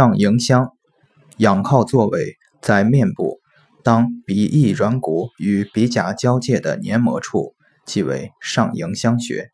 上迎香仰靠座位在面部当鼻翼软骨与鼻甲交界的黏膜处即为上迎香穴。